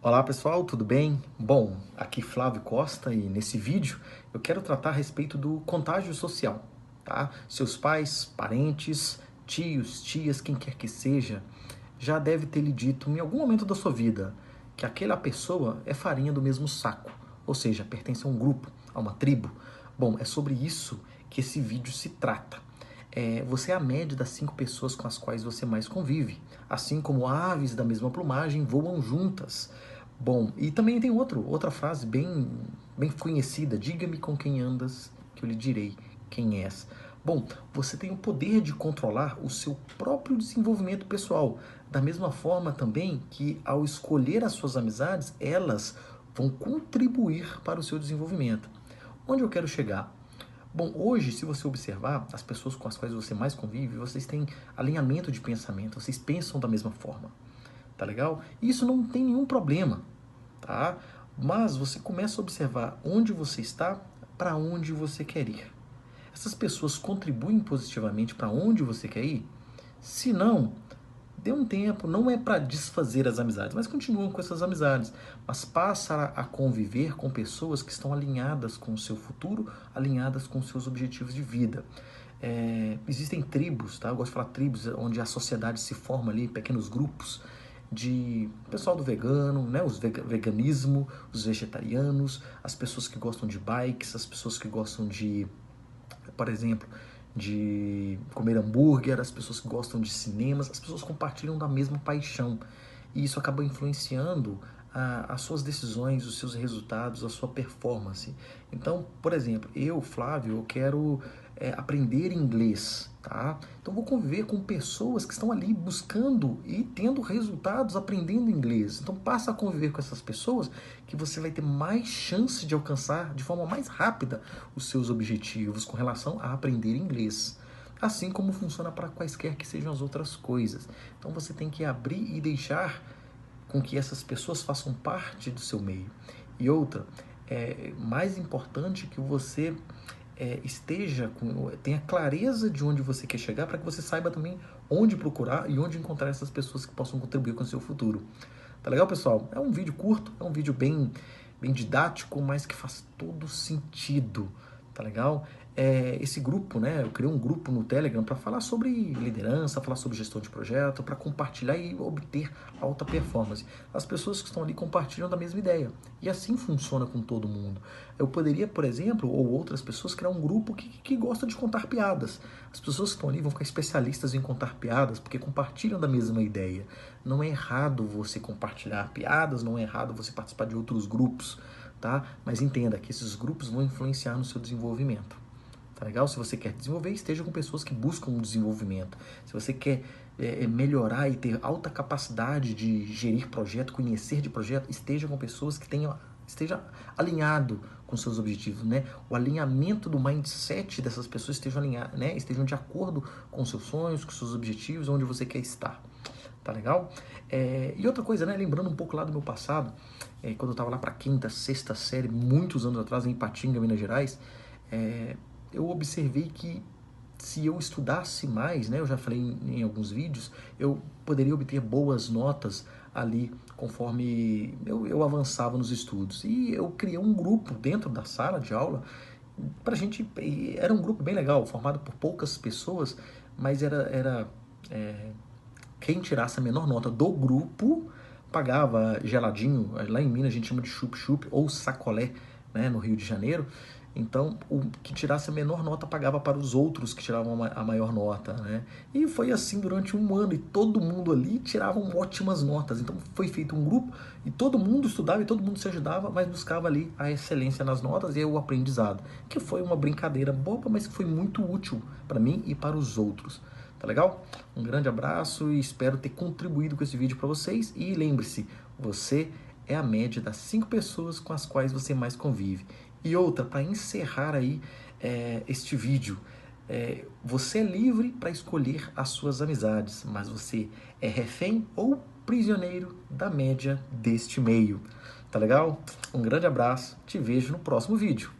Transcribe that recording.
Olá pessoal, tudo bem? Bom, aqui Flávio Costa e nesse vídeo eu quero tratar a respeito do contágio social, tá? Seus pais, parentes, tios, tias, quem quer que seja, já deve ter lhe dito em algum momento da sua vida que aquela pessoa é farinha do mesmo saco, ou seja, pertence a um grupo, a uma tribo. Bom, é sobre isso que esse vídeo se trata. É, você é a média das cinco pessoas com as quais você mais convive, assim como aves da mesma plumagem voam juntas. Bom, e também tem outro, outra frase bem, bem conhecida: diga-me com quem andas, que eu lhe direi quem és. Bom, você tem o poder de controlar o seu próprio desenvolvimento pessoal, da mesma forma também que ao escolher as suas amizades, elas vão contribuir para o seu desenvolvimento. Onde eu quero chegar? Bom, hoje, se você observar as pessoas com as quais você mais convive, vocês têm alinhamento de pensamento, vocês pensam da mesma forma. Tá legal? Isso não tem nenhum problema tá? Mas você começa a observar onde você está, para onde você quer ir. Essas pessoas contribuem positivamente para onde você quer ir? Se não, dê um tempo, não é para desfazer as amizades, mas continuam com essas amizades, mas passa a conviver com pessoas que estão alinhadas com o seu futuro, alinhadas com seus objetivos de vida. É, existem tribos, tá? Eu gosto de falar tribos, onde a sociedade se forma ali, pequenos grupos, de pessoal do vegano, né, os veganismo, os vegetarianos, as pessoas que gostam de bikes, as pessoas que gostam de, por exemplo, de comer hambúrguer, as pessoas que gostam de cinemas, as pessoas compartilham da mesma paixão. E isso acaba influenciando a, as suas decisões, os seus resultados, a sua performance. Então, por exemplo, eu, Flávio, eu quero é, aprender inglês, tá? Então vou conviver com pessoas que estão ali buscando e tendo resultados aprendendo inglês. Então passa a conviver com essas pessoas que você vai ter mais chance de alcançar de forma mais rápida os seus objetivos com relação a aprender inglês. Assim como funciona para quaisquer que sejam as outras coisas. Então você tem que abrir e deixar com que essas pessoas façam parte do seu meio. E outra, é mais importante que você é, esteja com, tenha clareza de onde você quer chegar para que você saiba também onde procurar e onde encontrar essas pessoas que possam contribuir com o seu futuro. Tá legal, pessoal? É um vídeo curto, é um vídeo bem, bem didático, mas que faz todo sentido. Tá legal? é, esse grupo, né? Eu criei um grupo no Telegram para falar sobre liderança, falar sobre gestão de projeto, para compartilhar e obter alta performance. As pessoas que estão ali compartilham da mesma ideia. E assim funciona com todo mundo. Eu poderia, por exemplo, ou outras pessoas, criar um grupo que, que gosta de contar piadas. As pessoas que estão ali vão ficar especialistas em contar piadas porque compartilham da mesma ideia. Não é errado você compartilhar piadas, não é errado você participar de outros grupos, tá? Mas entenda que esses grupos vão influenciar no seu desenvolvimento. Tá legal? Se você quer desenvolver, esteja com pessoas que buscam um desenvolvimento. Se você quer é, é, melhorar e ter alta capacidade de gerir projeto, conhecer de projeto, esteja com pessoas que tenham esteja alinhado com seus objetivos, né? O alinhamento do mindset dessas pessoas estejam alinhado, né? Estejam de acordo com seus sonhos, com seus objetivos, onde você quer estar. Tá legal? É, e outra coisa, né? Lembrando um pouco lá do meu passado, é, quando eu estava lá para quinta, sexta série, muitos anos atrás, em Patinga, Minas Gerais, é, eu observei que se eu estudasse mais, né, eu já falei em, em, alguns vídeos, eu poderia obter boas notas ali conforme eu, eu avançava nos estudos. E eu criei um grupo dentro da sala de aula para gente. Era um grupo bem legal, formado por poucas pessoas, mas era, era é, quem tirasse a menor nota do grupo pagava geladinho. Lá em Minas a gente chama de chup-chup ou sacolé, né, no Rio de Janeiro. Então, o que tirasse a menor nota pagava para os outros que tiravam a maior nota, né? E foi assim durante um ano e todo mundo ali tirava ótimas notas. Então, foi feito um grupo e todo mundo estudava e todo mundo se ajudava, mas buscava ali a excelência nas notas e o aprendizado, que foi uma brincadeira boba, mas que foi muito útil para mim e para os outros. Tá legal? Um grande abraço e espero ter contribuído com esse vídeo para vocês. E lembre-se, você é a média das cinco pessoas com as quais você mais convive. E outra, para encerrar aí é, este vídeo, é, você é livre para escolher as suas amizades, mas você é refém ou prisioneiro da média deste meio. Tá legal? Um grande abraço, te vejo no próximo vídeo.